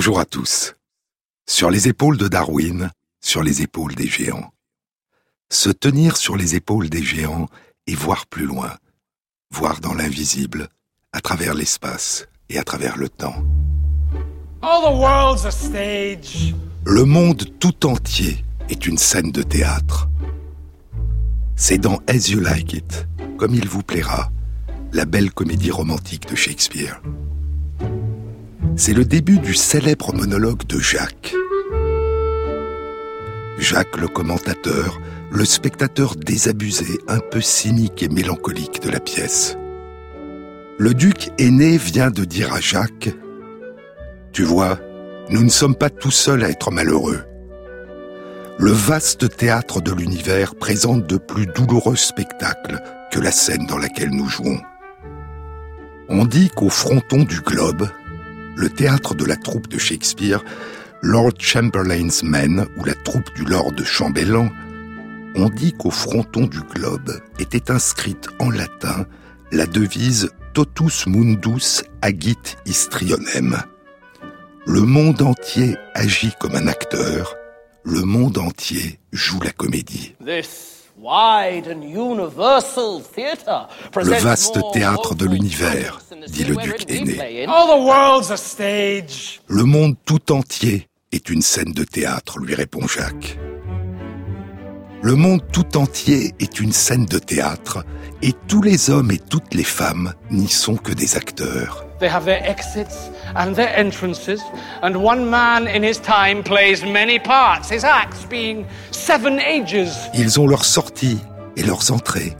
Bonjour à tous. Sur les épaules de Darwin, sur les épaules des géants. Se tenir sur les épaules des géants et voir plus loin, voir dans l'invisible, à travers l'espace et à travers le temps. Le monde tout entier est une scène de théâtre. C'est dans As You Like It, comme il vous plaira, la belle comédie romantique de Shakespeare. C'est le début du célèbre monologue de Jacques. Jacques le commentateur, le spectateur désabusé, un peu cynique et mélancolique de la pièce. Le duc aîné vient de dire à Jacques Tu vois, nous ne sommes pas tout seuls à être malheureux. Le vaste théâtre de l'univers présente de plus douloureux spectacles que la scène dans laquelle nous jouons. On dit qu'au fronton du globe, le théâtre de la troupe de Shakespeare, Lord Chamberlain's Men ou la troupe du Lord Chambellan, on dit qu'au fronton du globe était inscrite en latin la devise Totus mundus agit histrionem. Le monde entier agit comme un acteur, le monde entier joue la comédie. Le vaste théâtre de l'univers, dit le duc aîné. Le monde tout entier est une scène de théâtre, lui répond Jacques. Le monde tout entier est une scène de théâtre, et tous les hommes et toutes les femmes n'y sont que des acteurs. They have their exits and their entrances, and one man in his time plays many parts, his acts being seven ages. Ils ont leurs sorties et leurs entrées,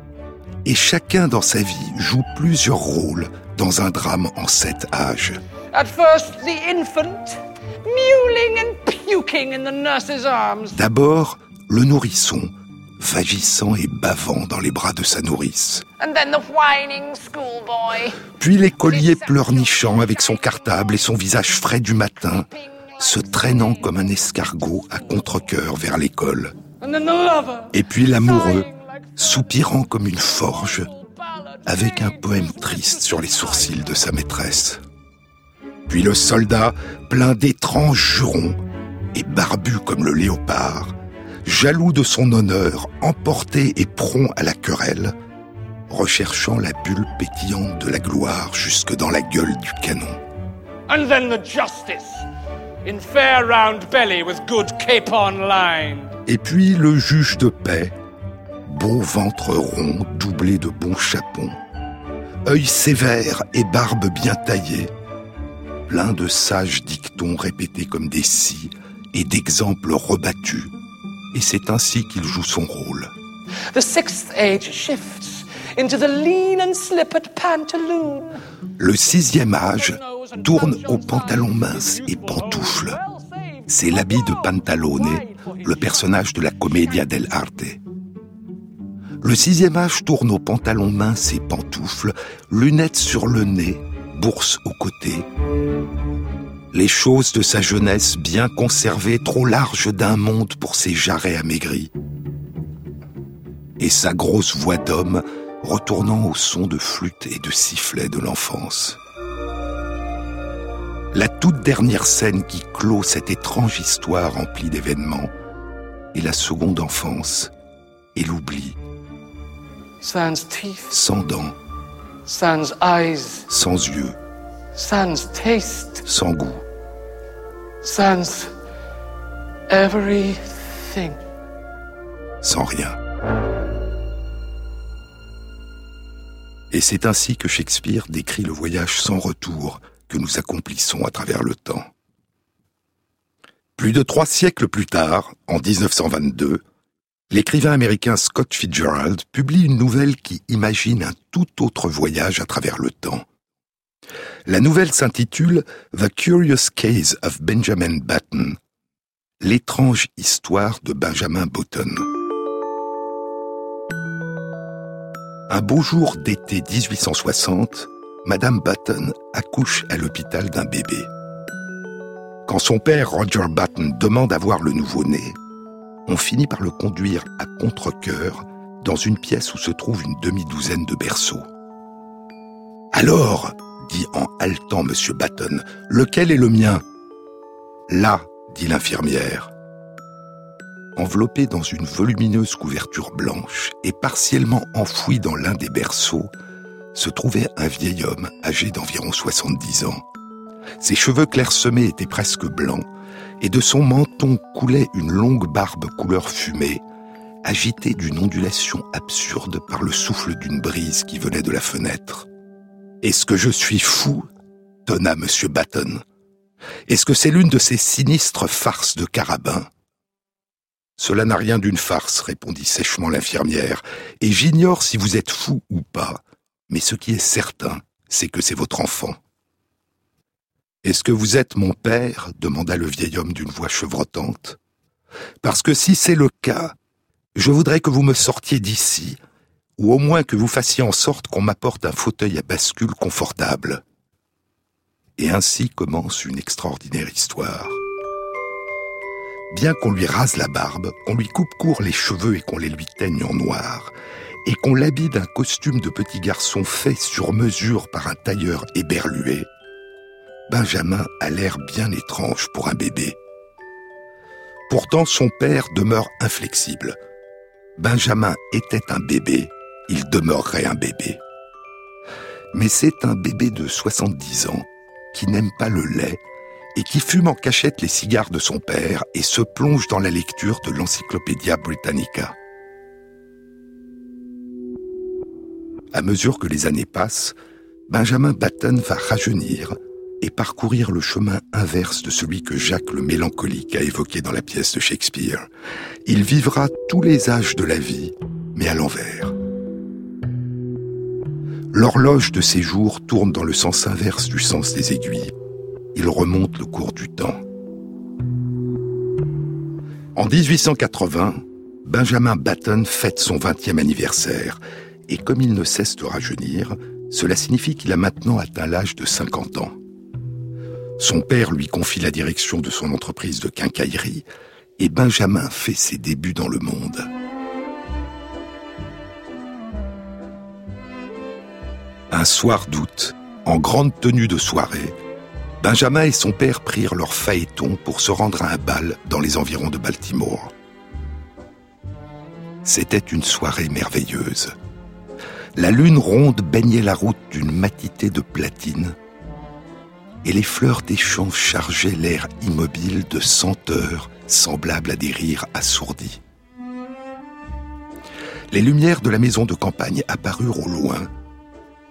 et chacun dans sa vie joue plusieurs rôles dans un drame en sept âges. At first, the infant, mewling and puking in the nurse's arms. D'abord, le nourrisson, vagissant et bavant dans les bras de sa nourrice. Puis l'écolier pleurnichant avec son cartable et son visage frais du matin, se traînant comme un escargot à contre-coeur vers l'école. Et puis l'amoureux, soupirant comme une forge, avec un poème triste sur les sourcils de sa maîtresse. Puis le soldat, plein d'étranges jurons, et barbu comme le léopard, jaloux de son honneur, emporté et prompt à la querelle, recherchant la bulle pétillante de la gloire jusque dans la gueule du canon. And then the justice, in fair round belly with good capon line. Et puis le juge de paix, beau ventre rond doublé de bons chapons, œil sévère et barbe bien taillée, plein de sages dictons répétés comme des scies et d'exemples rebattus et c'est ainsi qu'il joue son rôle. Le sixième âge tourne aux pantalons minces et pantoufles. C'est l'habit de Pantalone, le personnage de la Commedia dell'arte. Le sixième âge tourne aux pantalons minces et pantoufles, lunettes sur le nez, bourse au côté les choses de sa jeunesse bien conservées, trop larges d'un monde pour ses jarrets amaigris. Et sa grosse voix d'homme retournant au son de flûte et de sifflet de l'enfance. La toute dernière scène qui clôt cette étrange histoire remplie d'événements est la seconde enfance et l'oubli. Sans dents. Sans yeux. Sans taste. Sans goût. Sans everything. Sans rien. Et c'est ainsi que Shakespeare décrit le voyage sans retour que nous accomplissons à travers le temps. Plus de trois siècles plus tard, en 1922, l'écrivain américain Scott Fitzgerald publie une nouvelle qui imagine un tout autre voyage à travers le temps. La nouvelle s'intitule The Curious Case of Benjamin Button, l'étrange histoire de Benjamin Button. Un beau jour d'été 1860, Madame Button accouche à l'hôpital d'un bébé. Quand son père, Roger Button, demande à voir le nouveau-né, on finit par le conduire à contre-coeur dans une pièce où se trouve une demi-douzaine de berceaux. Alors, dit en haletant M. Batten. Lequel est le mien? Là, dit l'infirmière. Enveloppé dans une volumineuse couverture blanche et partiellement enfoui dans l'un des berceaux, se trouvait un vieil homme âgé d'environ 70 ans. Ses cheveux clairsemés étaient presque blancs, et de son menton coulait une longue barbe couleur fumée, agitée d'une ondulation absurde par le souffle d'une brise qui venait de la fenêtre. Est-ce que je suis fou tonna M. Batten. Est-ce que c'est l'une de ces sinistres farces de carabin Cela n'a rien d'une farce, répondit sèchement l'infirmière, et j'ignore si vous êtes fou ou pas, mais ce qui est certain, c'est que c'est votre enfant. Est-ce que vous êtes mon père? demanda le vieil homme d'une voix chevrotante. Parce que si c'est le cas, je voudrais que vous me sortiez d'ici, ou au moins que vous fassiez en sorte qu'on m'apporte un fauteuil à bascule confortable. Et ainsi commence une extraordinaire histoire. Bien qu'on lui rase la barbe, qu'on lui coupe court les cheveux et qu'on les lui teigne en noir, et qu'on l'habille d'un costume de petit garçon fait sur mesure par un tailleur éberlué, Benjamin a l'air bien étrange pour un bébé. Pourtant son père demeure inflexible. Benjamin était un bébé, il demeurerait un bébé. Mais c'est un bébé de 70 ans qui n'aime pas le lait et qui fume en cachette les cigares de son père et se plonge dans la lecture de l'Encyclopédia Britannica. À mesure que les années passent, Benjamin Batten va rajeunir et parcourir le chemin inverse de celui que Jacques le mélancolique a évoqué dans la pièce de Shakespeare. Il vivra tous les âges de la vie, mais à l'envers. L'horloge de ses jours tourne dans le sens inverse du sens des aiguilles. Il remonte le cours du temps. En 1880, Benjamin Batten fête son 20e anniversaire, et comme il ne cesse de rajeunir, cela signifie qu'il a maintenant atteint l'âge de 50 ans. Son père lui confie la direction de son entreprise de quincaillerie, et Benjamin fait ses débuts dans le monde. Un soir d'août, en grande tenue de soirée, Benjamin et son père prirent leur phaéton pour se rendre à un bal dans les environs de Baltimore. C'était une soirée merveilleuse. La lune ronde baignait la route d'une matité de platine, et les fleurs des champs chargeaient l'air immobile de senteurs semblables à des rires assourdis. Les lumières de la maison de campagne apparurent au loin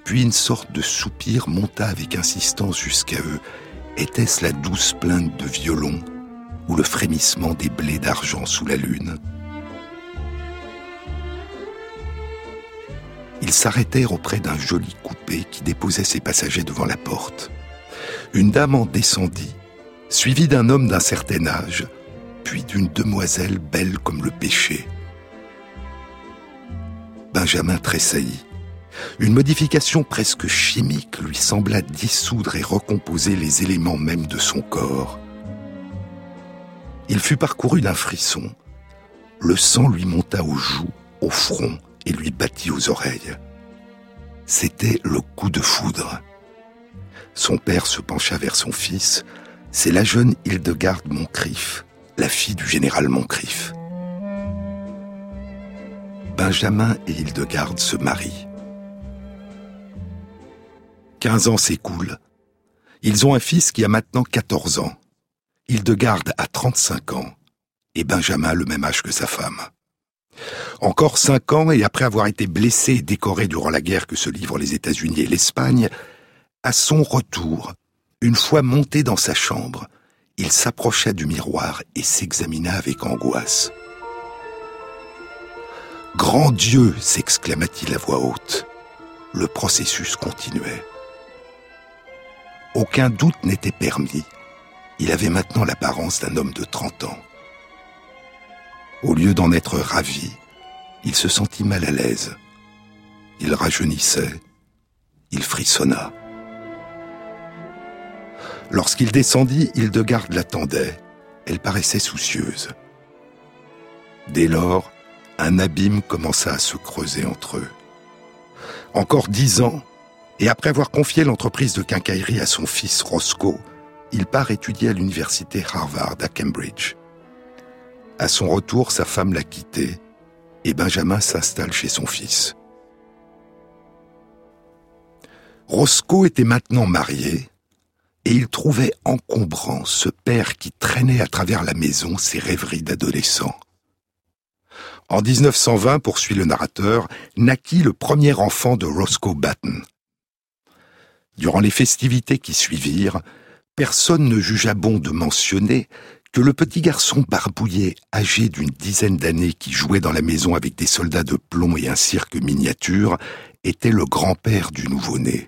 puis une sorte de soupir monta avec insistance jusqu'à eux. Était-ce la douce plainte de violon ou le frémissement des blés d'argent sous la lune? Ils s'arrêtèrent auprès d'un joli coupé qui déposait ses passagers devant la porte. Une dame en descendit, suivie d'un homme d'un certain âge, puis d'une demoiselle belle comme le péché. Benjamin tressaillit. Une modification presque chimique lui sembla dissoudre et recomposer les éléments mêmes de son corps. Il fut parcouru d'un frisson. Le sang lui monta aux joues, au front et lui battit aux oreilles. C'était le coup de foudre. Son père se pencha vers son fils. C'est la jeune Hildegarde Moncrief, la fille du général Moncrief. Benjamin et Hildegarde se marient. 15 ans s'écoulent. Ils ont un fils qui a maintenant 14 ans. Hildegarde a 35 ans et Benjamin le même âge que sa femme. Encore cinq ans et après avoir été blessé et décoré durant la guerre que se livrent les États-Unis et l'Espagne, à son retour, une fois monté dans sa chambre, il s'approcha du miroir et s'examina avec angoisse. Grand Dieu s'exclama-t-il à voix haute. Le processus continuait. Aucun doute n'était permis. Il avait maintenant l'apparence d'un homme de 30 ans. Au lieu d'en être ravi, il se sentit mal à l'aise. Il rajeunissait, il frissonna. Lorsqu'il descendit, Hildegarde l'attendait. Elle paraissait soucieuse. Dès lors, un abîme commença à se creuser entre eux. Encore dix ans, et après avoir confié l'entreprise de quincaillerie à son fils Roscoe, il part étudier à l'université Harvard à Cambridge. À son retour, sa femme l'a quitté et Benjamin s'installe chez son fils. Roscoe était maintenant marié et il trouvait encombrant ce père qui traînait à travers la maison ses rêveries d'adolescent. En 1920, poursuit le narrateur, naquit le premier enfant de Roscoe Batten. Durant les festivités qui suivirent, personne ne jugea bon de mentionner que le petit garçon barbouillé, âgé d'une dizaine d'années, qui jouait dans la maison avec des soldats de plomb et un cirque miniature, était le grand-père du nouveau-né.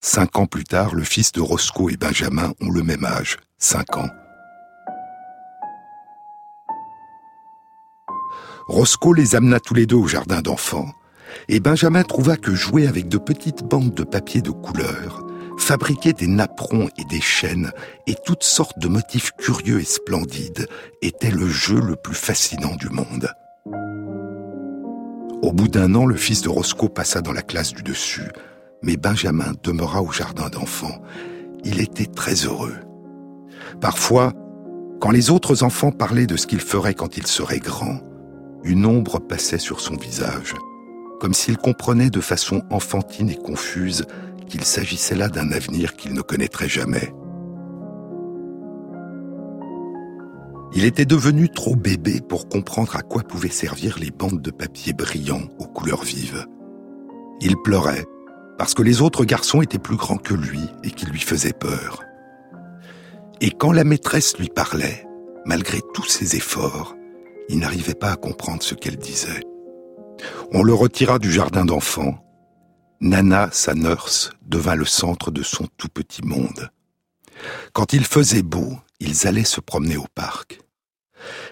Cinq ans plus tard, le fils de Roscoe et Benjamin ont le même âge, cinq ans. Roscoe les amena tous les deux au jardin d'enfants, et Benjamin trouva que jouer avec de petites bandes de papier de couleur, fabriquer des napperons et des chaînes et toutes sortes de motifs curieux et splendides était le jeu le plus fascinant du monde. Au bout d'un an, le fils de Roscoe passa dans la classe du dessus, mais Benjamin demeura au jardin d'enfants. Il était très heureux. Parfois, quand les autres enfants parlaient de ce qu'il ferait quand il serait grand, une ombre passait sur son visage, comme s'il comprenait de façon enfantine et confuse qu'il s'agissait là d'un avenir qu'il ne connaîtrait jamais. Il était devenu trop bébé pour comprendre à quoi pouvaient servir les bandes de papier brillants aux couleurs vives. Il pleurait parce que les autres garçons étaient plus grands que lui et qu'ils lui faisaient peur. Et quand la maîtresse lui parlait, malgré tous ses efforts, il n'arrivait pas à comprendre ce qu'elle disait. On le retira du jardin d'enfants Nana, sa nurse, devint le centre de son tout petit monde. Quand il faisait beau, ils allaient se promener au parc.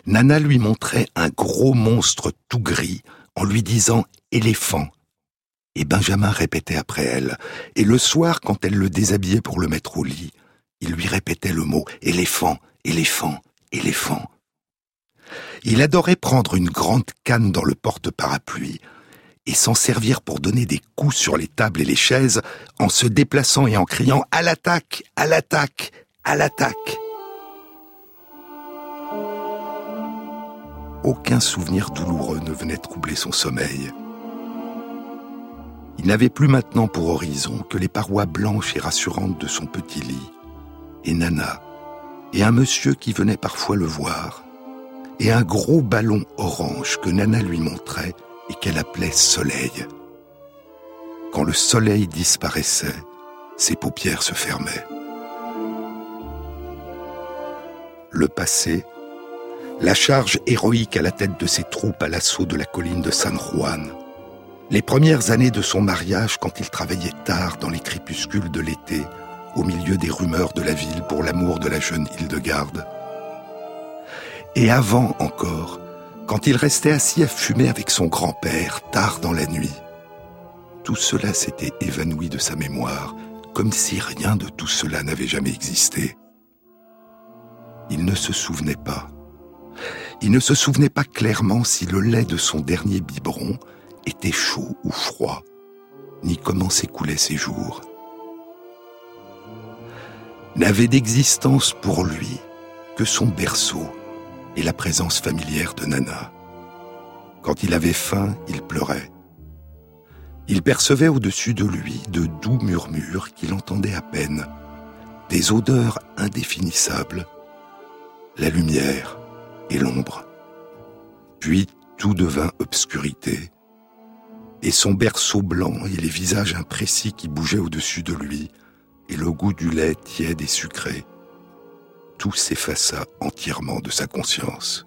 Nana lui montrait un gros monstre tout gris en lui disant éléphant. Et Benjamin répétait après elle. Et le soir, quand elle le déshabillait pour le mettre au lit, il lui répétait le mot éléphant, éléphant, éléphant. Il adorait prendre une grande canne dans le porte-parapluie, et s'en servir pour donner des coups sur les tables et les chaises en se déplaçant et en criant à l'attaque, à l'attaque, à l'attaque. Aucun souvenir douloureux ne venait troubler son sommeil. Il n'avait plus maintenant pour horizon que les parois blanches et rassurantes de son petit lit, et Nana, et un monsieur qui venait parfois le voir, et un gros ballon orange que Nana lui montrait et qu'elle appelait soleil. Quand le soleil disparaissait, ses paupières se fermaient. Le passé, la charge héroïque à la tête de ses troupes à l'assaut de la colline de San Juan, les premières années de son mariage quand il travaillait tard dans les crépuscules de l'été, au milieu des rumeurs de la ville pour l'amour de la jeune Hildegarde. Et avant encore, quand il restait assis à fumer avec son grand-père tard dans la nuit. Tout cela s'était évanoui de sa mémoire, comme si rien de tout cela n'avait jamais existé. Il ne se souvenait pas. Il ne se souvenait pas clairement si le lait de son dernier biberon était chaud ou froid, ni comment s'écoulaient ses jours. N'avait d'existence pour lui que son berceau, et la présence familière de Nana. Quand il avait faim, il pleurait. Il percevait au-dessus de lui de doux murmures qu'il entendait à peine, des odeurs indéfinissables, la lumière et l'ombre. Puis tout devint obscurité, et son berceau blanc et les visages imprécis qui bougeaient au-dessus de lui, et le goût du lait tiède et sucré, tout s'effaça entièrement de sa conscience.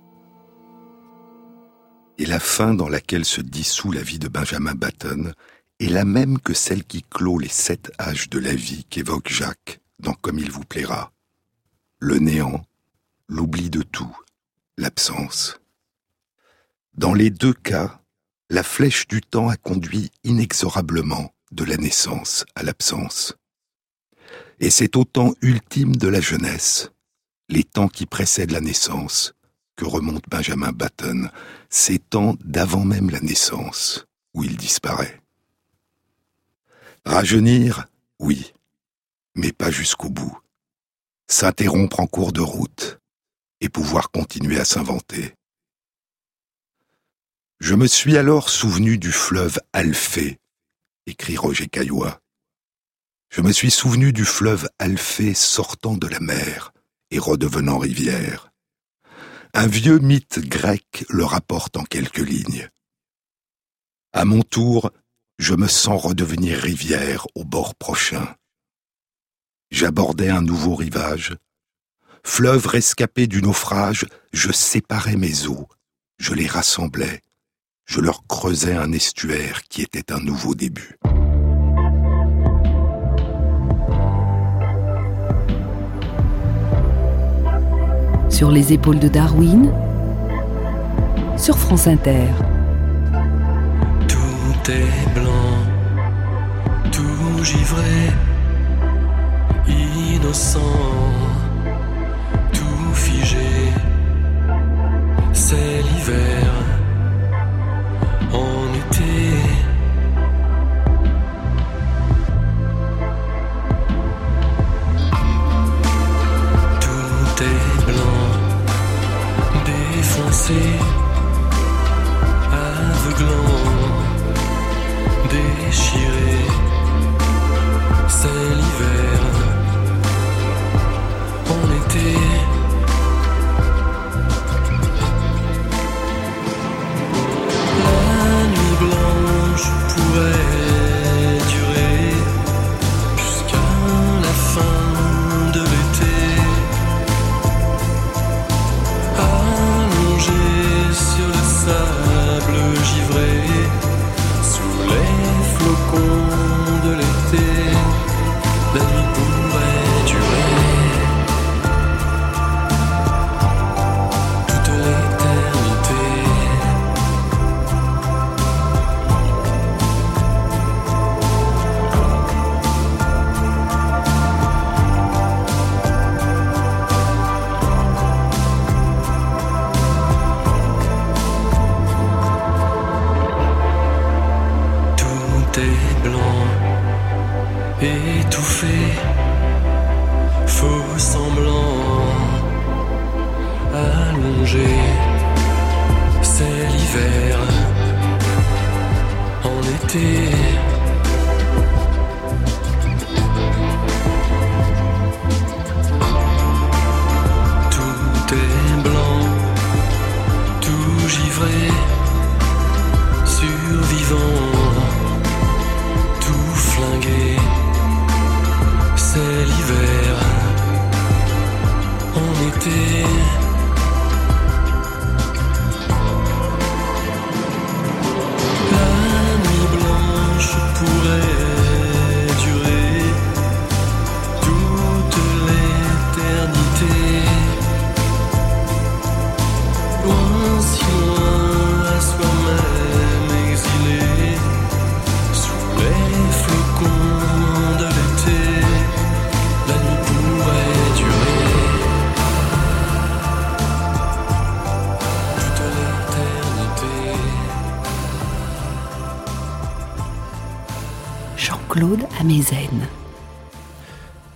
Et la fin dans laquelle se dissout la vie de Benjamin Batten est la même que celle qui clôt les sept âges de la vie qu'évoque Jacques dans Comme il vous plaira. Le néant, l'oubli de tout, l'absence. Dans les deux cas, la flèche du temps a conduit inexorablement de la naissance à l'absence. Et c'est au temps ultime de la jeunesse, les temps qui précèdent la naissance, que remonte Benjamin Batten, ces temps d'avant même la naissance, où il disparaît. Rajeunir, oui, mais pas jusqu'au bout, s'interrompre en cours de route et pouvoir continuer à s'inventer. Je me suis alors souvenu du fleuve Alphée, écrit Roger Caillois. Je me suis souvenu du fleuve Alphée sortant de la mer et redevenant rivière. Un vieux mythe grec le rapporte en quelques lignes. À mon tour, je me sens redevenir rivière au bord prochain. J'abordais un nouveau rivage. Fleuve rescapé du naufrage, je séparais mes eaux, je les rassemblais, je leur creusais un estuaire qui était un nouveau début. Sur les épaules de Darwin, sur France Inter. Tout est blanc, tout givré, innocent, tout figé. C'est l'hiver, en été. see.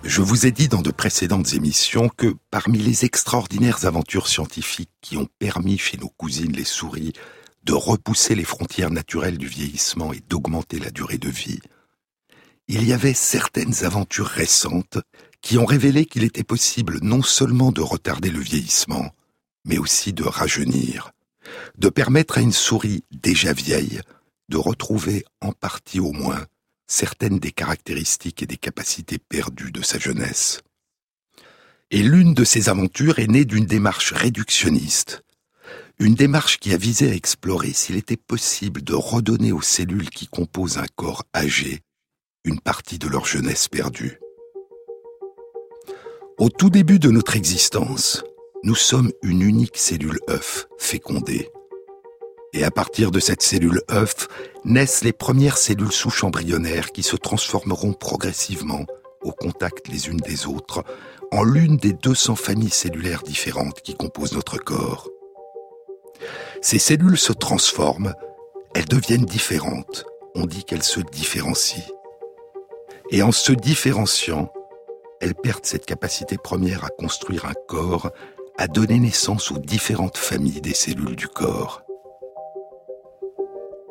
Je vous ai dit dans de précédentes émissions que parmi les extraordinaires aventures scientifiques qui ont permis chez nos cousines les souris de repousser les frontières naturelles du vieillissement et d'augmenter la durée de vie, il y avait certaines aventures récentes qui ont révélé qu'il était possible non seulement de retarder le vieillissement, mais aussi de rajeunir, de permettre à une souris déjà vieille de retrouver en partie au moins certaines des caractéristiques et des capacités perdues de sa jeunesse. Et l'une de ces aventures est née d'une démarche réductionniste, une démarche qui a visé à explorer s'il était possible de redonner aux cellules qui composent un corps âgé une partie de leur jeunesse perdue. Au tout début de notre existence, nous sommes une unique cellule œuf fécondée. Et à partir de cette cellule œuf naissent les premières cellules souches embryonnaires qui se transformeront progressivement, au contact les unes des autres, en l'une des 200 familles cellulaires différentes qui composent notre corps. Ces cellules se transforment, elles deviennent différentes, on dit qu'elles se différencient. Et en se différenciant, elles perdent cette capacité première à construire un corps, à donner naissance aux différentes familles des cellules du corps.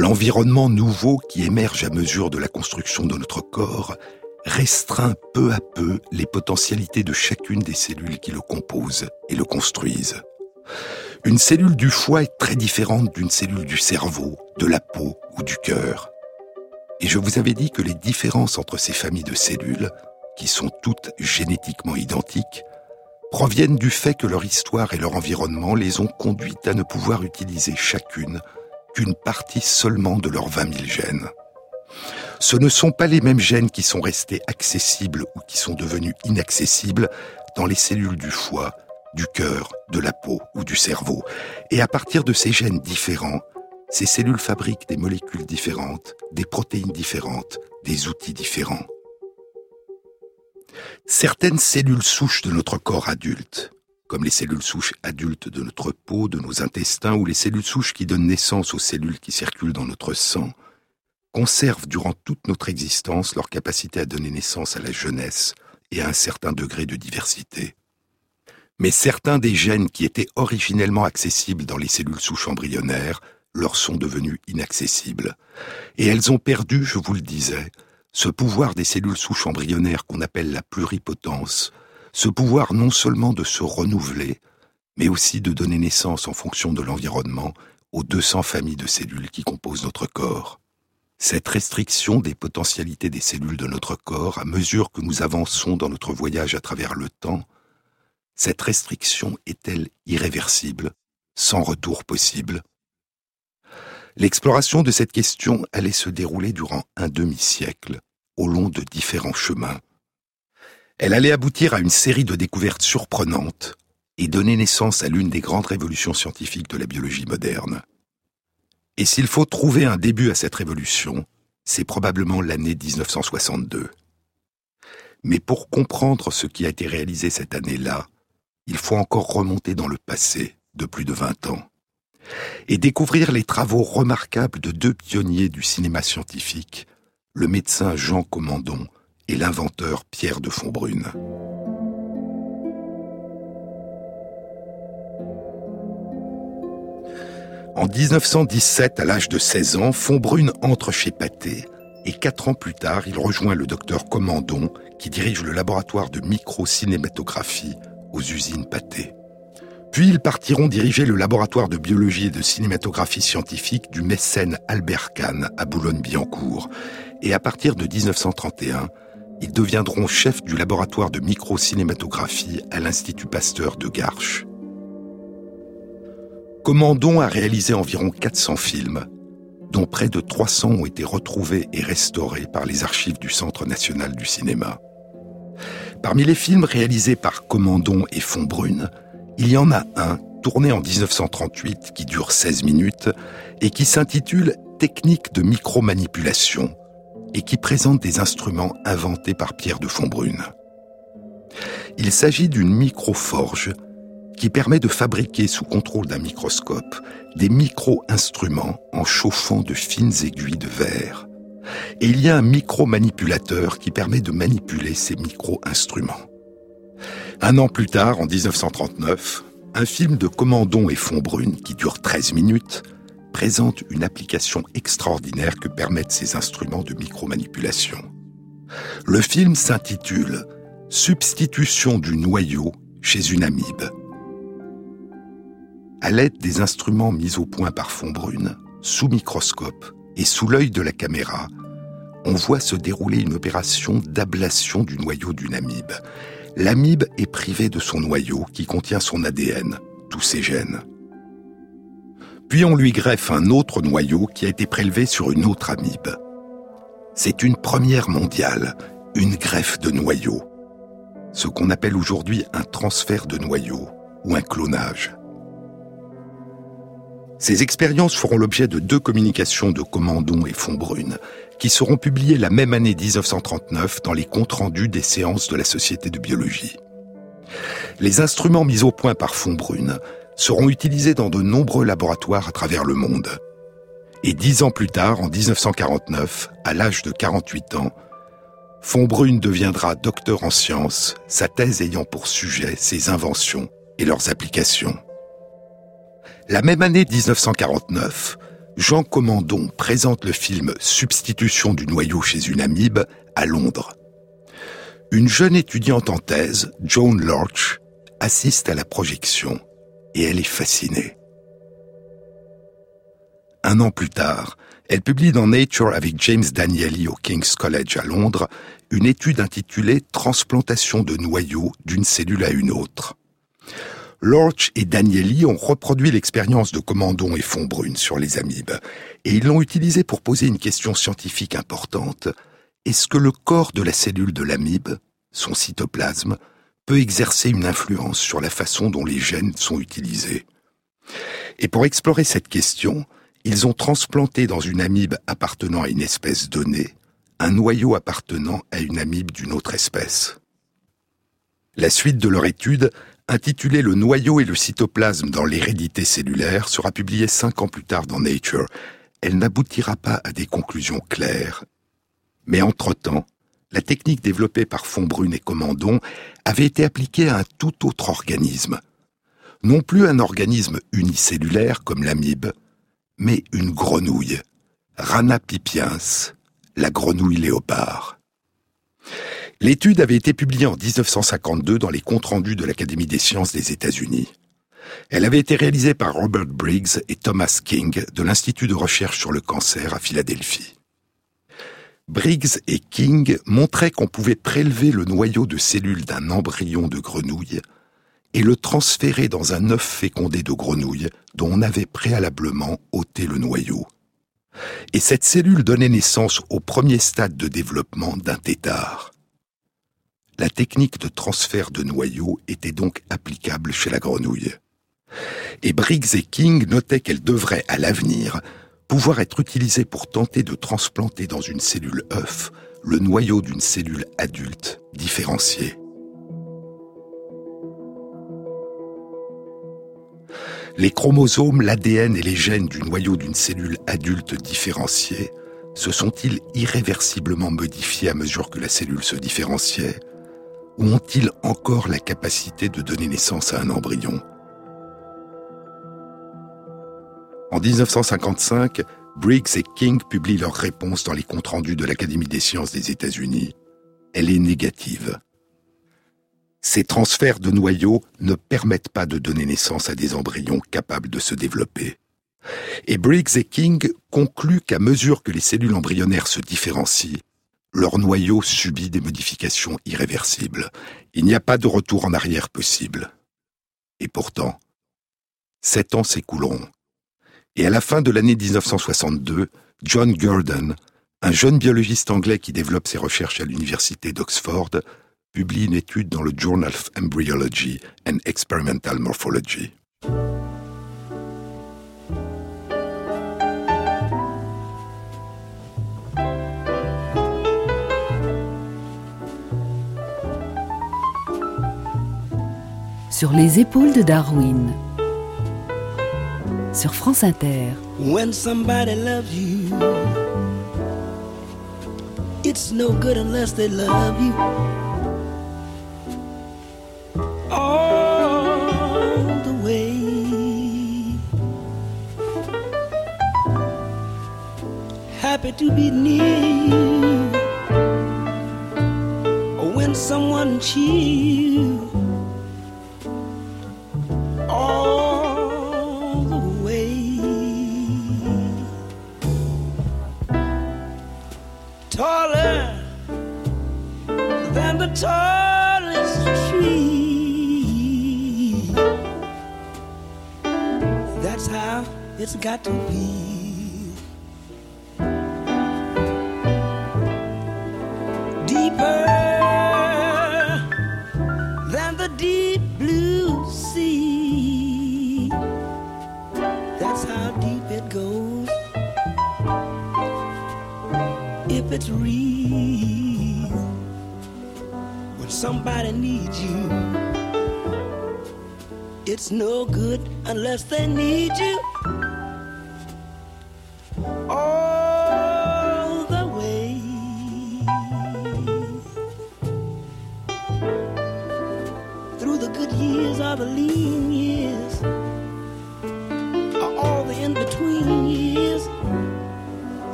L'environnement nouveau qui émerge à mesure de la construction de notre corps restreint peu à peu les potentialités de chacune des cellules qui le composent et le construisent. Une cellule du foie est très différente d'une cellule du cerveau, de la peau ou du cœur. Et je vous avais dit que les différences entre ces familles de cellules, qui sont toutes génétiquement identiques, proviennent du fait que leur histoire et leur environnement les ont conduites à ne pouvoir utiliser chacune qu'une partie seulement de leurs 20 000 gènes. Ce ne sont pas les mêmes gènes qui sont restés accessibles ou qui sont devenus inaccessibles dans les cellules du foie, du cœur, de la peau ou du cerveau. Et à partir de ces gènes différents, ces cellules fabriquent des molécules différentes, des protéines différentes, des outils différents. Certaines cellules souches de notre corps adulte, comme les cellules souches adultes de notre peau, de nos intestins ou les cellules souches qui donnent naissance aux cellules qui circulent dans notre sang, conservent durant toute notre existence leur capacité à donner naissance à la jeunesse et à un certain degré de diversité. Mais certains des gènes qui étaient originellement accessibles dans les cellules souches embryonnaires leur sont devenus inaccessibles. Et elles ont perdu, je vous le disais, ce pouvoir des cellules souches embryonnaires qu'on appelle la pluripotence, ce pouvoir non seulement de se renouveler, mais aussi de donner naissance en fonction de l'environnement aux 200 familles de cellules qui composent notre corps. Cette restriction des potentialités des cellules de notre corps à mesure que nous avançons dans notre voyage à travers le temps, cette restriction est-elle irréversible, sans retour possible? L'exploration de cette question allait se dérouler durant un demi-siècle, au long de différents chemins. Elle allait aboutir à une série de découvertes surprenantes et donner naissance à l'une des grandes révolutions scientifiques de la biologie moderne. Et s'il faut trouver un début à cette révolution, c'est probablement l'année 1962. Mais pour comprendre ce qui a été réalisé cette année-là, il faut encore remonter dans le passé de plus de 20 ans et découvrir les travaux remarquables de deux pionniers du cinéma scientifique, le médecin Jean Commandon et l'inventeur Pierre de Fontbrune. En 1917, à l'âge de 16 ans, Fontbrune entre chez Pathé et quatre ans plus tard, il rejoint le docteur Commandon qui dirige le laboratoire de microcinématographie aux usines Pathé. Puis ils partiront diriger le laboratoire de biologie et de cinématographie scientifique du mécène Albert Kahn à Boulogne-Billancourt. Et à partir de 1931, ils deviendront chefs du laboratoire de microcinématographie à l'Institut Pasteur de Garches. Commandon a réalisé environ 400 films, dont près de 300 ont été retrouvés et restaurés par les archives du Centre national du cinéma. Parmi les films réalisés par Commandon et Fontbrune, il y en a un, tourné en 1938, qui dure 16 minutes et qui s'intitule Technique de micromanipulation et qui présente des instruments inventés par Pierre de Fontbrune. Il s'agit d'une microforge qui permet de fabriquer sous contrôle d'un microscope des micro-instruments en chauffant de fines aiguilles de verre. Et il y a un micro-manipulateur qui permet de manipuler ces micro-instruments. Un an plus tard, en 1939, un film de Commandon et Fontbrune, qui dure 13 minutes, présente une application extraordinaire que permettent ces instruments de micromanipulation. Le film s'intitule Substitution du noyau chez une amibe. À l'aide des instruments mis au point par Fontbrune, sous microscope et sous l'œil de la caméra, on voit se dérouler une opération d'ablation du noyau d'une amibe l'amibe est privée de son noyau qui contient son ADN, tous ses gènes. Puis on lui greffe un autre noyau qui a été prélevé sur une autre amibe. C'est une première mondiale, une greffe de noyau. Ce qu'on appelle aujourd'hui un transfert de noyau ou un clonage. Ces expériences feront l'objet de deux communications de Commandon et Fontbrune, qui seront publiées la même année 1939 dans les comptes rendus des séances de la Société de biologie. Les instruments mis au point par Fontbrune seront utilisés dans de nombreux laboratoires à travers le monde. Et dix ans plus tard, en 1949, à l'âge de 48 ans, Fonbrune deviendra docteur en sciences, sa thèse ayant pour sujet ses inventions et leurs applications. La même année 1949, Jean Commandon présente le film Substitution du noyau chez une amibe à Londres. Une jeune étudiante en thèse, Joan Lorch, assiste à la projection et elle est fascinée. Un an plus tard, elle publie dans Nature avec James Danieli au King's College à Londres une étude intitulée Transplantation de noyaux d'une cellule à une autre. Lorch et Danieli ont reproduit l'expérience de Commandon et Fonbrune sur les amibes, et ils l'ont utilisée pour poser une question scientifique importante. Est-ce que le corps de la cellule de l'amibe, son cytoplasme, peut exercer une influence sur la façon dont les gènes sont utilisés Et pour explorer cette question, ils ont transplanté dans une amibe appartenant à une espèce donnée un noyau appartenant à une amibe d'une autre espèce. La suite de leur étude intitulé Le noyau et le cytoplasme dans l'hérédité cellulaire, sera publié cinq ans plus tard dans Nature. Elle n'aboutira pas à des conclusions claires. Mais entre-temps, la technique développée par Fonbrune et Commandon avait été appliquée à un tout autre organisme. Non plus un organisme unicellulaire comme l'amibe, mais une grenouille, Rana pipiens, la grenouille léopard. L'étude avait été publiée en 1952 dans les comptes rendus de l'Académie des sciences des États-Unis. Elle avait été réalisée par Robert Briggs et Thomas King de l'Institut de recherche sur le cancer à Philadelphie. Briggs et King montraient qu'on pouvait prélever le noyau de cellules d'un embryon de grenouille et le transférer dans un œuf fécondé de grenouille dont on avait préalablement ôté le noyau. Et cette cellule donnait naissance au premier stade de développement d'un tétard. La technique de transfert de noyaux était donc applicable chez la grenouille. Et Briggs et King notaient qu'elle devrait, à l'avenir, pouvoir être utilisée pour tenter de transplanter dans une cellule œuf le noyau d'une cellule adulte différenciée. Les chromosomes, l'ADN et les gènes du noyau d'une cellule adulte différenciée se sont-ils irréversiblement modifiés à mesure que la cellule se différenciait ou ont-ils encore la capacité de donner naissance à un embryon? En 1955, Briggs et King publient leur réponse dans les comptes rendus de l'Académie des sciences des États-Unis. Elle est négative. Ces transferts de noyaux ne permettent pas de donner naissance à des embryons capables de se développer. Et Briggs et King concluent qu'à mesure que les cellules embryonnaires se différencient, leur noyau subit des modifications irréversibles. Il n'y a pas de retour en arrière possible. Et pourtant, sept ans s'écouleront. Et à la fin de l'année 1962, John Gurdon, un jeune biologiste anglais qui développe ses recherches à l'université d'Oxford, publie une étude dans le Journal of Embryology and Experimental Morphology. Sur les épaules de Darwin. Sur France Inter. When somebody loves you, it's no good unless they love you. All the way. Happy to be near you. When someone cheers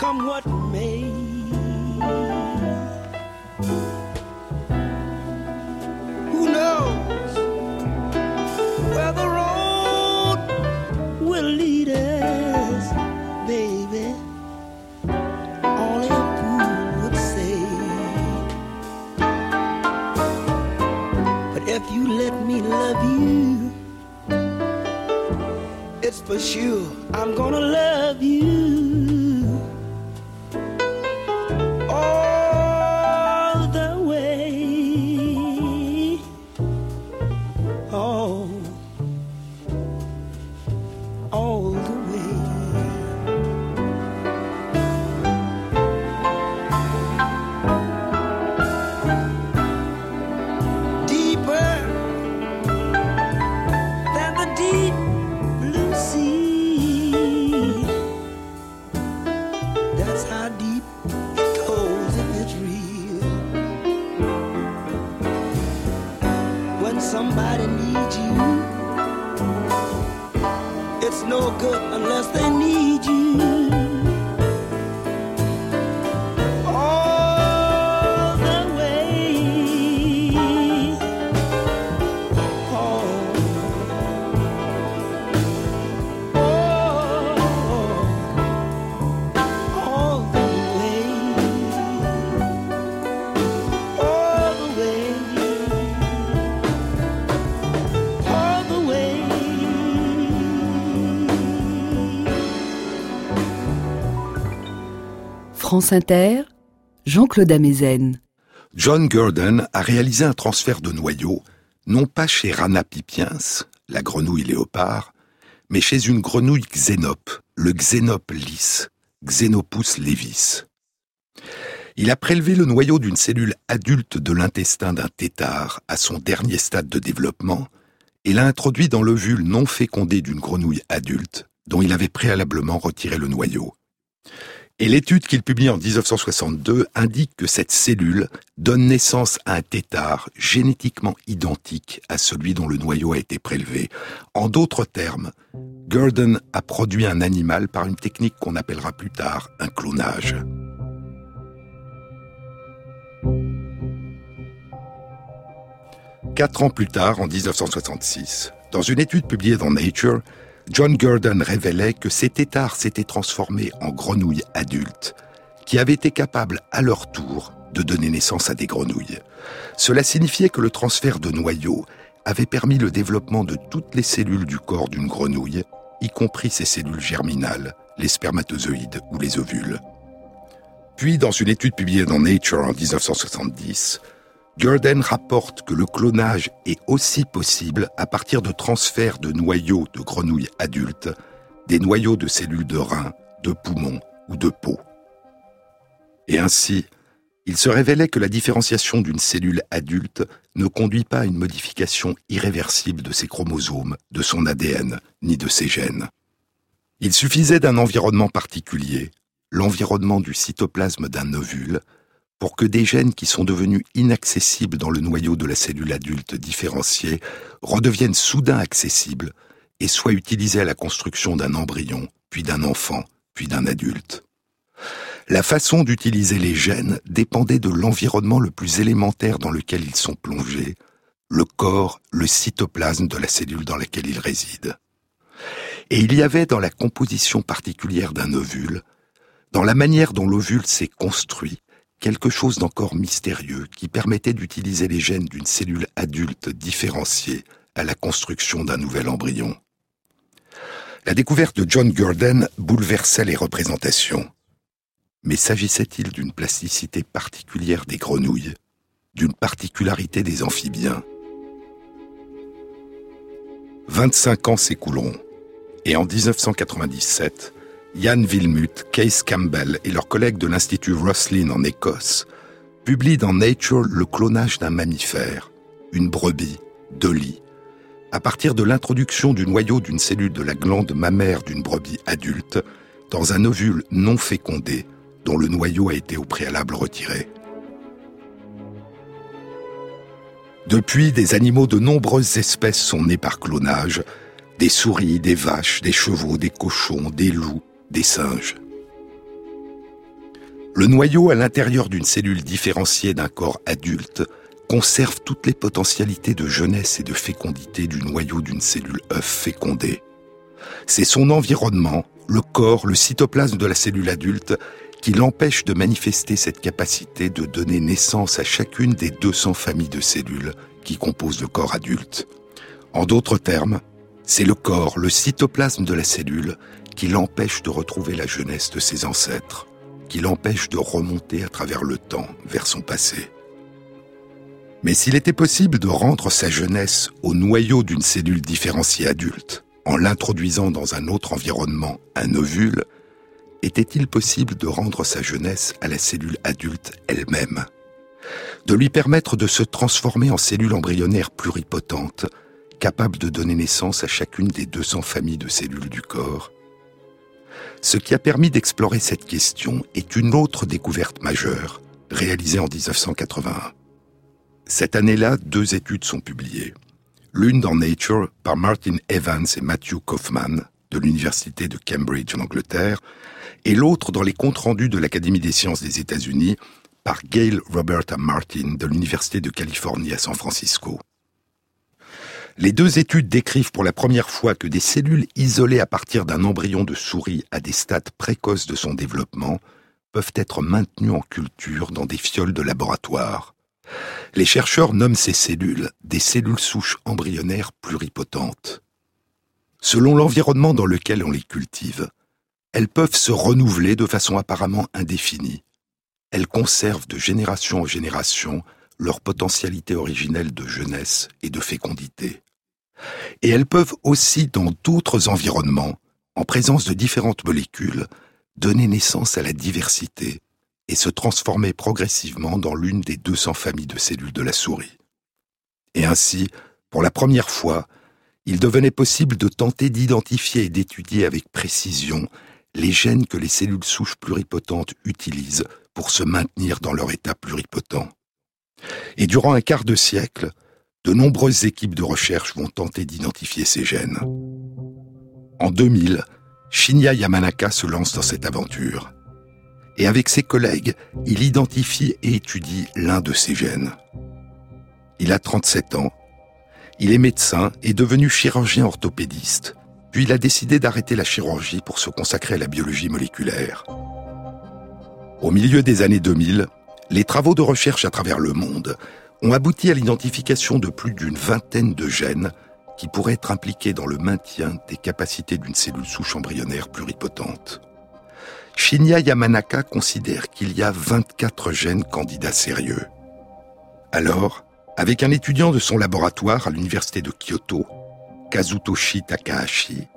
Come what may. Who knows where the road will lead us, baby? Only a fool would say. But if you let me love you, it's for sure I'm gonna love you. France Inter, Jean-Claude Amezen. John Gurdon a réalisé un transfert de noyau, non pas chez Rana pipiens, la grenouille léopard, mais chez une grenouille xénope, le xénope lisse, Xenopus levis. Il a prélevé le noyau d'une cellule adulte de l'intestin d'un tétard à son dernier stade de développement et l'a introduit dans l'ovule non fécondé d'une grenouille adulte dont il avait préalablement retiré le noyau. Et l'étude qu'il publie en 1962 indique que cette cellule donne naissance à un tétard génétiquement identique à celui dont le noyau a été prélevé. En d'autres termes, Gurdon a produit un animal par une technique qu'on appellera plus tard un clonage. Quatre ans plus tard, en 1966, dans une étude publiée dans Nature, John Gurdon révélait que ces têtards s'étaient transformés en grenouilles adultes, qui avaient été capables à leur tour de donner naissance à des grenouilles. Cela signifiait que le transfert de noyaux avait permis le développement de toutes les cellules du corps d'une grenouille, y compris ses cellules germinales, les spermatozoïdes ou les ovules. Puis, dans une étude publiée dans Nature en 1970, Gurdon rapporte que le clonage est aussi possible à partir de transferts de noyaux de grenouilles adultes, des noyaux de cellules de reins, de poumons ou de peau. Et ainsi, il se révélait que la différenciation d'une cellule adulte ne conduit pas à une modification irréversible de ses chromosomes, de son ADN, ni de ses gènes. Il suffisait d'un environnement particulier, l'environnement du cytoplasme d'un ovule, pour que des gènes qui sont devenus inaccessibles dans le noyau de la cellule adulte différenciée redeviennent soudain accessibles et soient utilisés à la construction d'un embryon, puis d'un enfant, puis d'un adulte. La façon d'utiliser les gènes dépendait de l'environnement le plus élémentaire dans lequel ils sont plongés, le corps, le cytoplasme de la cellule dans laquelle ils résident. Et il y avait dans la composition particulière d'un ovule, dans la manière dont l'ovule s'est construit, quelque chose d'encore mystérieux qui permettait d'utiliser les gènes d'une cellule adulte différenciée à la construction d'un nouvel embryon. La découverte de John Gurdon bouleversait les représentations. Mais s'agissait-il d'une plasticité particulière des grenouilles, d'une particularité des amphibiens? 25 ans s'écouleront, et en 1997, Ian Wilmut, Case Campbell et leurs collègues de l'Institut Roslin en Écosse publient dans Nature le clonage d'un mammifère, une brebis, Dolly, à partir de l'introduction du noyau d'une cellule de la glande mammaire d'une brebis adulte dans un ovule non fécondé dont le noyau a été au préalable retiré. Depuis, des animaux de nombreuses espèces sont nés par clonage, des souris, des vaches, des chevaux, des cochons, des loups, des singes. Le noyau à l'intérieur d'une cellule différenciée d'un corps adulte conserve toutes les potentialités de jeunesse et de fécondité du noyau d'une cellule œuf fécondée. C'est son environnement, le corps, le cytoplasme de la cellule adulte, qui l'empêche de manifester cette capacité de donner naissance à chacune des 200 familles de cellules qui composent le corps adulte. En d'autres termes, c'est le corps, le cytoplasme de la cellule, qui l'empêche de retrouver la jeunesse de ses ancêtres qui l'empêche de remonter à travers le temps vers son passé. Mais s'il était possible de rendre sa jeunesse au noyau d'une cellule différenciée adulte, en l'introduisant dans un autre environnement, un ovule, était-il possible de rendre sa jeunesse à la cellule adulte elle-même? De lui permettre de se transformer en cellule embryonnaire pluripotente, capable de donner naissance à chacune des 200 familles de cellules du corps, ce qui a permis d'explorer cette question est une autre découverte majeure, réalisée en 1981. Cette année-là, deux études sont publiées. L'une dans Nature par Martin Evans et Matthew Kaufman de l'Université de Cambridge en Angleterre, et l'autre dans les comptes rendus de l'Académie des sciences des États-Unis par Gail Roberta Martin de l'Université de Californie à San Francisco. Les deux études décrivent pour la première fois que des cellules isolées à partir d'un embryon de souris à des stades précoces de son développement peuvent être maintenues en culture dans des fioles de laboratoire. Les chercheurs nomment ces cellules des cellules souches embryonnaires pluripotentes. Selon l'environnement dans lequel on les cultive, elles peuvent se renouveler de façon apparemment indéfinie. Elles conservent de génération en génération leur potentialité originelle de jeunesse et de fécondité. Et elles peuvent aussi, dans d'autres environnements, en présence de différentes molécules, donner naissance à la diversité et se transformer progressivement dans l'une des 200 familles de cellules de la souris. Et ainsi, pour la première fois, il devenait possible de tenter d'identifier et d'étudier avec précision les gènes que les cellules souches pluripotentes utilisent pour se maintenir dans leur état pluripotent. Et durant un quart de siècle, de nombreuses équipes de recherche vont tenter d'identifier ces gènes. En 2000, Shinya Yamanaka se lance dans cette aventure. Et avec ses collègues, il identifie et étudie l'un de ces gènes. Il a 37 ans. Il est médecin et devenu chirurgien orthopédiste. Puis il a décidé d'arrêter la chirurgie pour se consacrer à la biologie moléculaire. Au milieu des années 2000, les travaux de recherche à travers le monde ont abouti à l'identification de plus d'une vingtaine de gènes qui pourraient être impliqués dans le maintien des capacités d'une cellule souche embryonnaire pluripotente. Shinya Yamanaka considère qu'il y a 24 gènes candidats sérieux. Alors, avec un étudiant de son laboratoire à l'université de Kyoto, Kazutoshi Takahashi,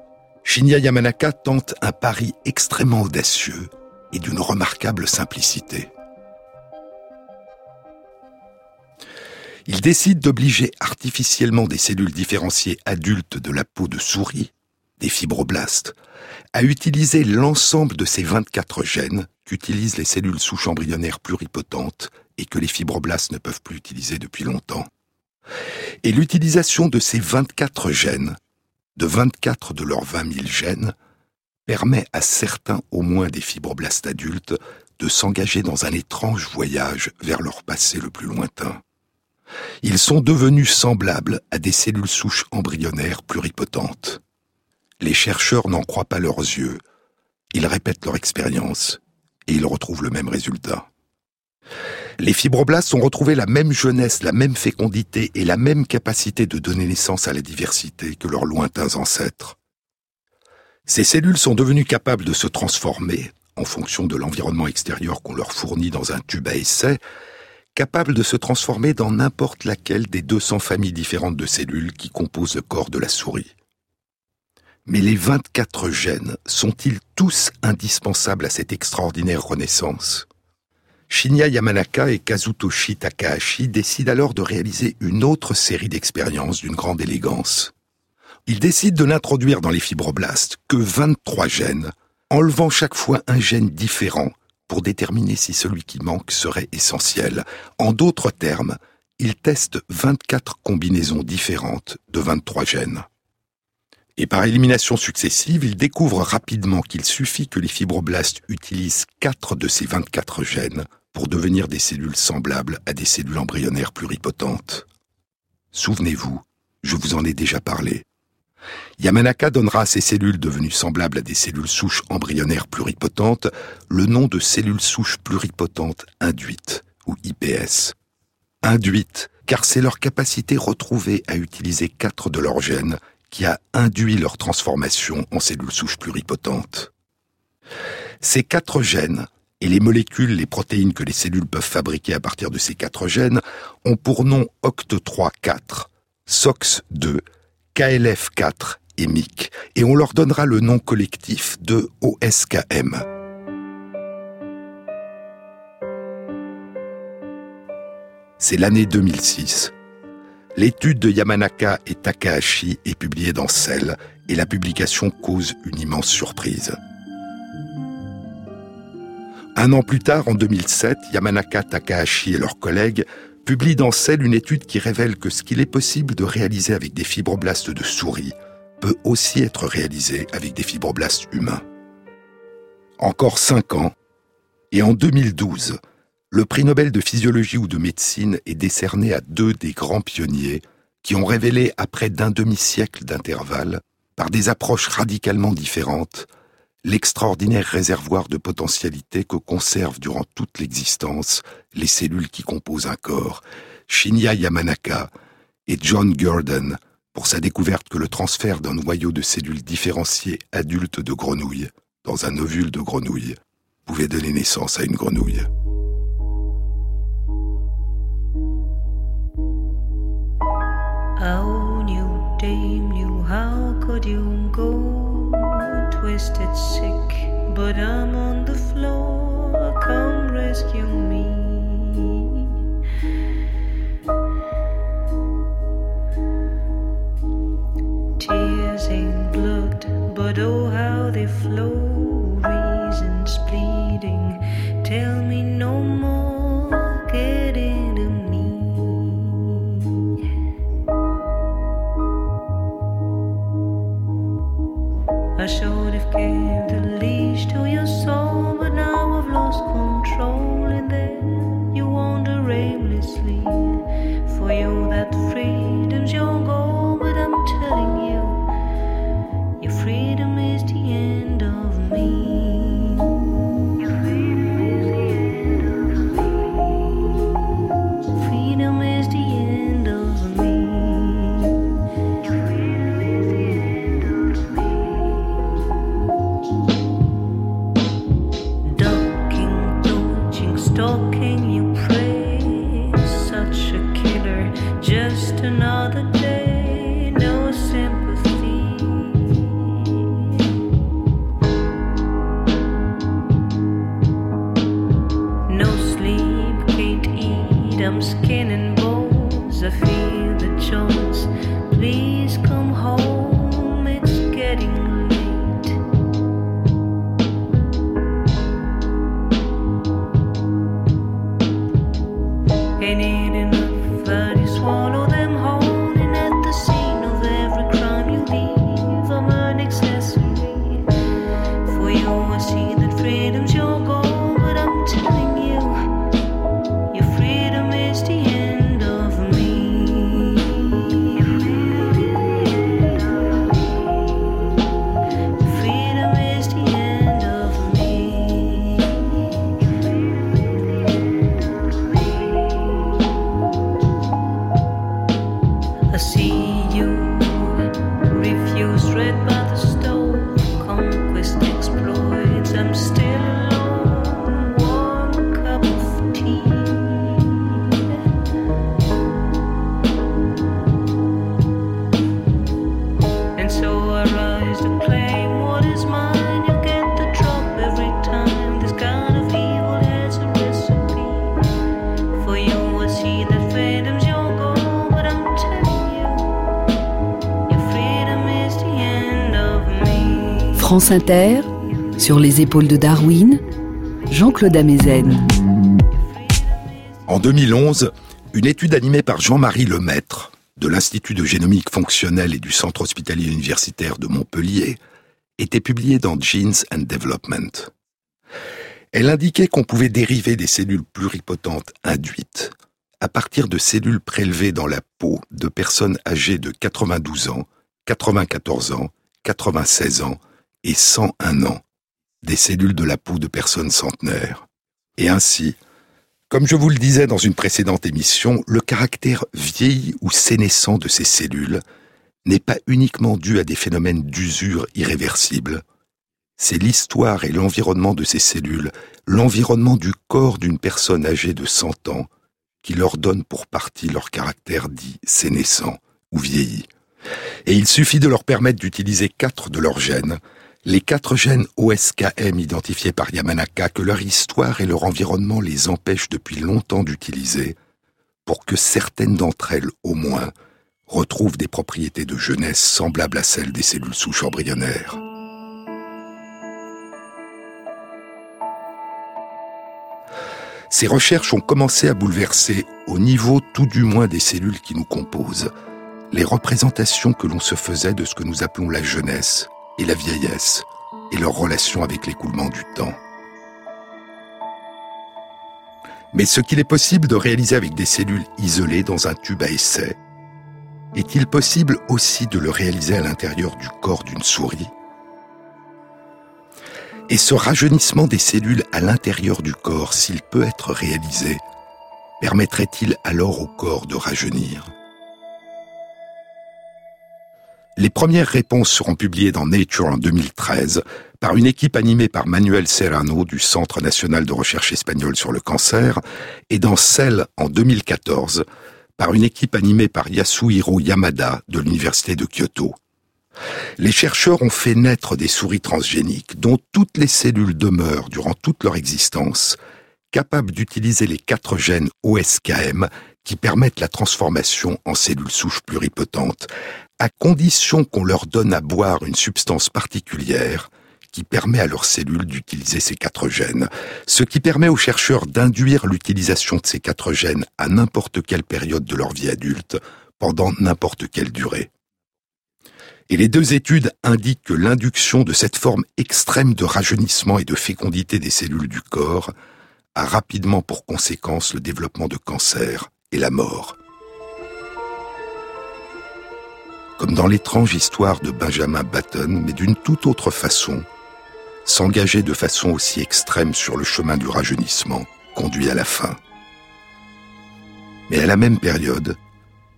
Shinya Yamanaka tente un pari extrêmement audacieux et d'une remarquable simplicité. Il décide d'obliger artificiellement des cellules différenciées adultes de la peau de souris, des fibroblastes, à utiliser l'ensemble de ces 24 gènes qu'utilisent les cellules souches embryonnaires pluripotentes et que les fibroblastes ne peuvent plus utiliser depuis longtemps. Et l'utilisation de ces 24 gènes, de 24 de leurs 20 000 gènes, permet à certains au moins des fibroblastes adultes de s'engager dans un étrange voyage vers leur passé le plus lointain. Ils sont devenus semblables à des cellules souches embryonnaires pluripotentes. Les chercheurs n'en croient pas leurs yeux. Ils répètent leur expérience et ils retrouvent le même résultat. Les fibroblastes ont retrouvé la même jeunesse, la même fécondité et la même capacité de donner naissance à la diversité que leurs lointains ancêtres. Ces cellules sont devenues capables de se transformer, en fonction de l'environnement extérieur qu'on leur fournit dans un tube à essai, capable de se transformer dans n'importe laquelle des 200 familles différentes de cellules qui composent le corps de la souris. Mais les 24 gènes sont-ils tous indispensables à cette extraordinaire renaissance? Shinya Yamanaka et Kazutoshi Takahashi décident alors de réaliser une autre série d'expériences d'une grande élégance. Ils décident de n'introduire dans les fibroblastes que 23 gènes, enlevant chaque fois un gène différent pour déterminer si celui qui manque serait essentiel. En d'autres termes, ils testent 24 combinaisons différentes de 23 gènes. Et par élimination successive, ils découvrent rapidement qu'il suffit que les fibroblastes utilisent 4 de ces 24 gènes pour devenir des cellules semblables à des cellules embryonnaires pluripotentes. Souvenez-vous, je vous en ai déjà parlé. Yamanaka donnera à ces cellules devenues semblables à des cellules souches embryonnaires pluripotentes le nom de cellules souches pluripotentes induites, ou IPS. Induites, car c'est leur capacité retrouvée à utiliser quatre de leurs gènes qui a induit leur transformation en cellules souches pluripotentes. Ces quatre gènes et les molécules, les protéines que les cellules peuvent fabriquer à partir de ces quatre gènes ont pour nom OCT3-4, SOX2, KLF4 et MIC, et on leur donnera le nom collectif de OSKM. C'est l'année 2006. L'étude de Yamanaka et Takahashi est publiée dans Cell et la publication cause une immense surprise. Un an plus tard, en 2007, Yamanaka, Takahashi et leurs collègues publient dans Cell une étude qui révèle que ce qu'il est possible de réaliser avec des fibroblastes de souris peut aussi être réalisé avec des fibroblastes humains. Encore cinq ans, et en 2012, le prix Nobel de physiologie ou de médecine est décerné à deux des grands pionniers qui ont révélé, après d'un demi-siècle d'intervalle, par des approches radicalement différentes, l'extraordinaire réservoir de potentialité que conservent durant toute l'existence les cellules qui composent un corps, Shinya Yamanaka et John Gurdon, pour sa découverte que le transfert d'un noyau de cellules différenciées adultes de grenouilles dans un ovule de grenouille pouvait donner naissance à une grenouille. Twisted sick but I'm on the floor. Come rescue me Sur les épaules de Darwin, Jean-Claude Amezen. En 2011, Une étude animée par Jean-Marie Lemaître de l'Institut de génomique fonctionnelle et du Centre hospitalier universitaire de Montpellier était publiée dans Genes and Development. Elle indiquait qu'on pouvait dériver des cellules pluripotentes induites à partir de cellules prélevées dans la peau de personnes âgées de 92 ans, 94 ans, 96 ans et 101 ans, des cellules de la peau de personnes centenaires. Et ainsi, comme je vous le disais dans une précédente émission, le caractère vieilli ou sénescent de ces cellules n'est pas uniquement dû à des phénomènes d'usure irréversibles, c'est l'histoire et l'environnement de ces cellules, l'environnement du corps d'une personne âgée de 100 ans, qui leur donne pour partie leur caractère dit sénescent ou vieilli. Et il suffit de leur permettre d'utiliser quatre de leurs gènes, les quatre gènes OSKM identifiés par Yamanaka, que leur histoire et leur environnement les empêchent depuis longtemps d'utiliser, pour que certaines d'entre elles, au moins, retrouvent des propriétés de jeunesse semblables à celles des cellules souches embryonnaires. Ces recherches ont commencé à bouleverser, au niveau tout du moins des cellules qui nous composent, les représentations que l'on se faisait de ce que nous appelons la jeunesse et la vieillesse, et leur relation avec l'écoulement du temps. Mais ce qu'il est possible de réaliser avec des cellules isolées dans un tube à essai, est-il possible aussi de le réaliser à l'intérieur du corps d'une souris? Et ce rajeunissement des cellules à l'intérieur du corps, s'il peut être réalisé, permettrait-il alors au corps de rajeunir? Les premières réponses seront publiées dans Nature en 2013 par une équipe animée par Manuel Serrano du Centre national de recherche espagnol sur le cancer et dans Cell en 2014 par une équipe animée par Yasuhiro Yamada de l'Université de Kyoto. Les chercheurs ont fait naître des souris transgéniques dont toutes les cellules demeurent durant toute leur existence, capables d'utiliser les quatre gènes OSKM qui permettent la transformation en cellules souches pluripotentes, à condition qu'on leur donne à boire une substance particulière qui permet à leurs cellules d'utiliser ces quatre gènes, ce qui permet aux chercheurs d'induire l'utilisation de ces quatre gènes à n'importe quelle période de leur vie adulte, pendant n'importe quelle durée. Et les deux études indiquent que l'induction de cette forme extrême de rajeunissement et de fécondité des cellules du corps a rapidement pour conséquence le développement de cancer et la mort. Comme dans l'étrange histoire de Benjamin Batten, mais d'une toute autre façon, s'engager de façon aussi extrême sur le chemin du rajeunissement conduit à la fin. Mais à la même période,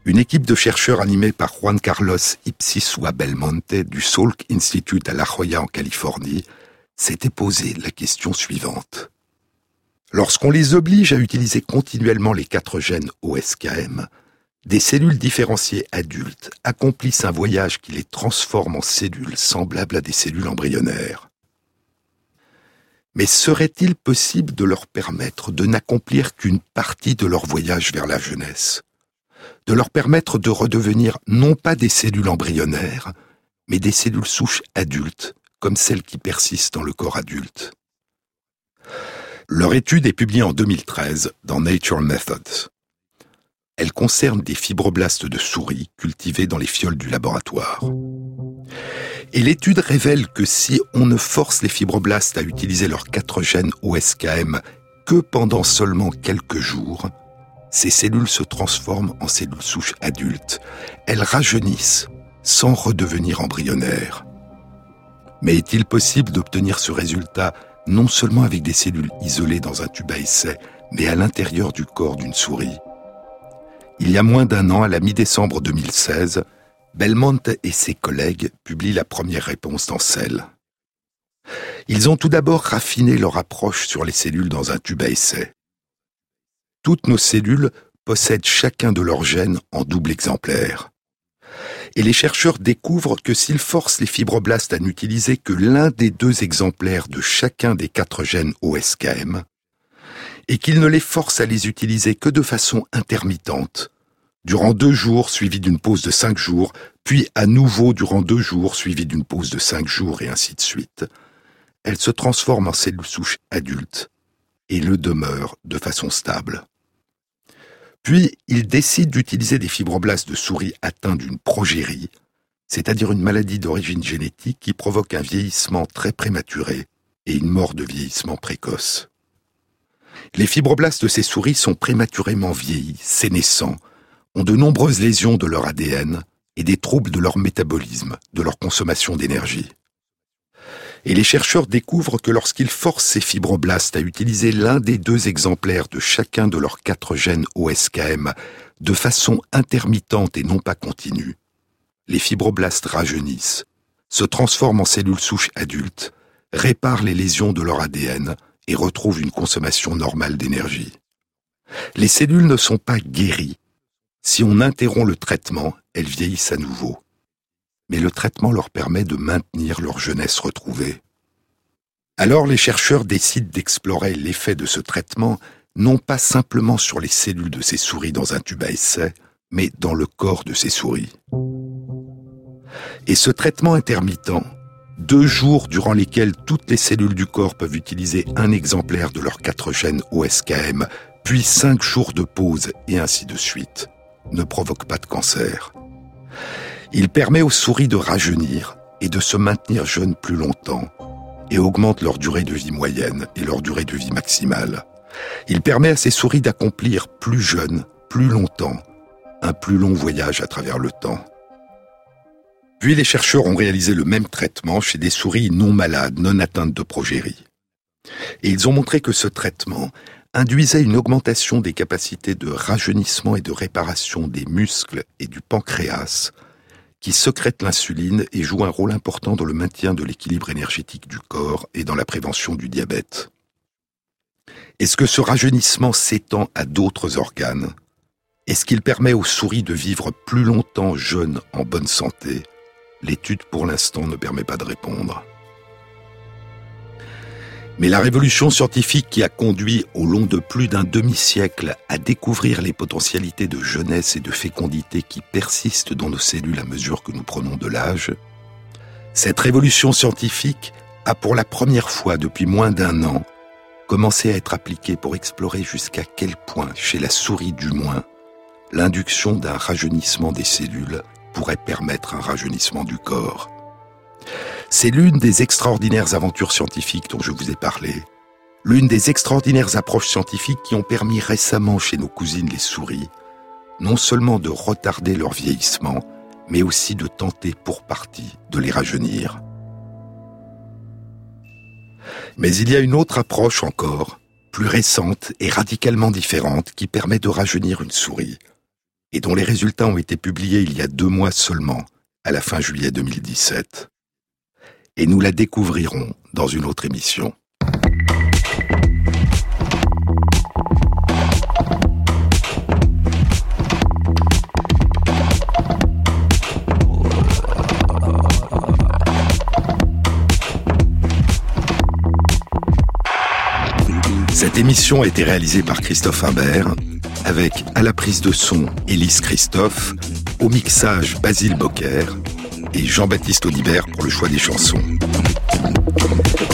une équipe de chercheurs animée par Juan Carlos Ipsisua Belmonte du Salk Institute à La Jolla en Californie s'était posé la question suivante. Lorsqu'on les oblige à utiliser continuellement les quatre gènes OSKM, des cellules différenciées adultes accomplissent un voyage qui les transforme en cellules semblables à des cellules embryonnaires. Mais serait-il possible de leur permettre de n'accomplir qu'une partie de leur voyage vers la jeunesse? De leur permettre de redevenir non pas des cellules embryonnaires, mais des cellules souches adultes, comme celles qui persistent dans le corps adulte? Leur étude est publiée en 2013 dans Nature Methods. Elle concerne des fibroblastes de souris cultivés dans les fioles du laboratoire. Et l'étude révèle que si on ne force les fibroblastes à utiliser leurs quatre gènes OSKM que pendant seulement quelques jours, ces cellules se transforment en cellules souches adultes. Elles rajeunissent sans redevenir embryonnaires. Mais est-il possible d'obtenir ce résultat non seulement avec des cellules isolées dans un tube à essai, mais à l'intérieur du corps d'une souris? Il y a moins d'un an, à la mi-décembre 2016, Belmonte et ses collègues publient la première réponse dans Cell. Ils ont tout d'abord raffiné leur approche sur les cellules dans un tube à essai. Toutes nos cellules possèdent chacun de leurs gènes en double exemplaire. Et les chercheurs découvrent que s'ils forcent les fibroblastes à n'utiliser que l'un des deux exemplaires de chacun des quatre gènes OSKM, et qu'ils ne les forcent à les utiliser que de façon intermittente, durant deux jours suivis d'une pause de cinq jours, puis à nouveau durant deux jours suivis d'une pause de cinq jours et ainsi de suite, elles se transforment en cellules souches adultes et le demeurent de façon stable. Puis, ils décident d'utiliser des fibroblastes de souris atteints d'une progérie, c'est-à-dire une maladie d'origine génétique qui provoque un vieillissement très prématuré et une mort de vieillissement précoce. Les fibroblastes de ces souris sont prématurément vieillis, sénescents, ont de nombreuses lésions de leur ADN et des troubles de leur métabolisme, de leur consommation d'énergie. Et les chercheurs découvrent que lorsqu'ils forcent ces fibroblastes à utiliser l'un des deux exemplaires de chacun de leurs quatre gènes OSKM de façon intermittente et non pas continue, les fibroblastes rajeunissent, se transforment en cellules souches adultes, réparent les lésions de leur ADN et retrouvent une consommation normale d'énergie. Les cellules ne sont pas guéries. Si on interrompt le traitement, elles vieillissent à nouveau mais le traitement leur permet de maintenir leur jeunesse retrouvée. Alors les chercheurs décident d'explorer l'effet de ce traitement non pas simplement sur les cellules de ces souris dans un tube à essai, mais dans le corps de ces souris. Et ce traitement intermittent, deux jours durant lesquels toutes les cellules du corps peuvent utiliser un exemplaire de leurs quatre gènes OSKM, puis cinq jours de pause et ainsi de suite, ne provoque pas de cancer. Il permet aux souris de rajeunir et de se maintenir jeunes plus longtemps et augmente leur durée de vie moyenne et leur durée de vie maximale. Il permet à ces souris d'accomplir plus jeunes, plus longtemps, un plus long voyage à travers le temps. Puis les chercheurs ont réalisé le même traitement chez des souris non malades, non atteintes de progérie. Et ils ont montré que ce traitement induisait une augmentation des capacités de rajeunissement et de réparation des muscles et du pancréas, qui secrète l'insuline et joue un rôle important dans le maintien de l'équilibre énergétique du corps et dans la prévention du diabète. Est-ce que ce rajeunissement s'étend à d'autres organes? Est-ce qu'il permet aux souris de vivre plus longtemps jeunes en bonne santé? L'étude pour l'instant ne permet pas de répondre. Mais la révolution scientifique qui a conduit au long de plus d'un demi-siècle à découvrir les potentialités de jeunesse et de fécondité qui persistent dans nos cellules à mesure que nous prenons de l'âge, cette révolution scientifique a pour la première fois depuis moins d'un an commencé à être appliquée pour explorer jusqu'à quel point, chez la souris du moins, l'induction d'un rajeunissement des cellules pourrait permettre un rajeunissement du corps. C'est l'une des extraordinaires aventures scientifiques dont je vous ai parlé, l'une des extraordinaires approches scientifiques qui ont permis récemment chez nos cousines les souris, non seulement de retarder leur vieillissement, mais aussi de tenter pour partie de les rajeunir. Mais il y a une autre approche encore, plus récente et radicalement différente, qui permet de rajeunir une souris, et dont les résultats ont été publiés il y a deux mois seulement, à la fin juillet 2017 et nous la découvrirons dans une autre émission. Cette émission a été réalisée par Christophe Imbert, avec à la prise de son Élise Christophe, au mixage Basile Bocquer, et Jean-Baptiste Audibert pour le choix des chansons.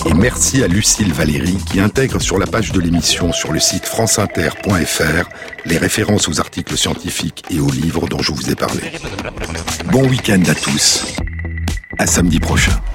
Et merci à Lucille Valéry qui intègre sur la page de l'émission sur le site franceinter.fr les références aux articles scientifiques et aux livres dont je vous ai parlé. Bon week-end à tous. À samedi prochain.